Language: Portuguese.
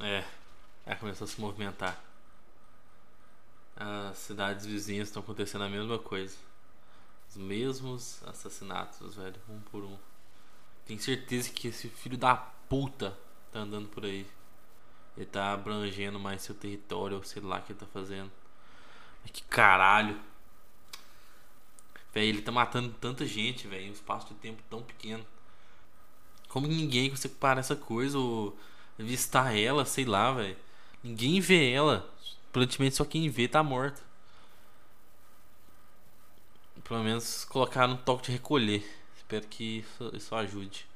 É, ela começou a se movimentar. As cidades vizinhas estão acontecendo a mesma coisa. Os mesmos assassinatos, velho, um por um. Tenho certeza que esse filho da puta tá andando por aí. Ele tá abrangendo mais seu território, ou sei lá o que ele tá fazendo. Mas que caralho. Velho, ele tá matando tanta gente, velho, em um espaço de tempo tão pequeno. Como ninguém consegue parar essa coisa ou avistar ela, sei lá, velho. Ninguém vê ela. Praticamente só quem vê tá morto. Pelo menos colocar no toque de recolher. Espero que isso, isso ajude.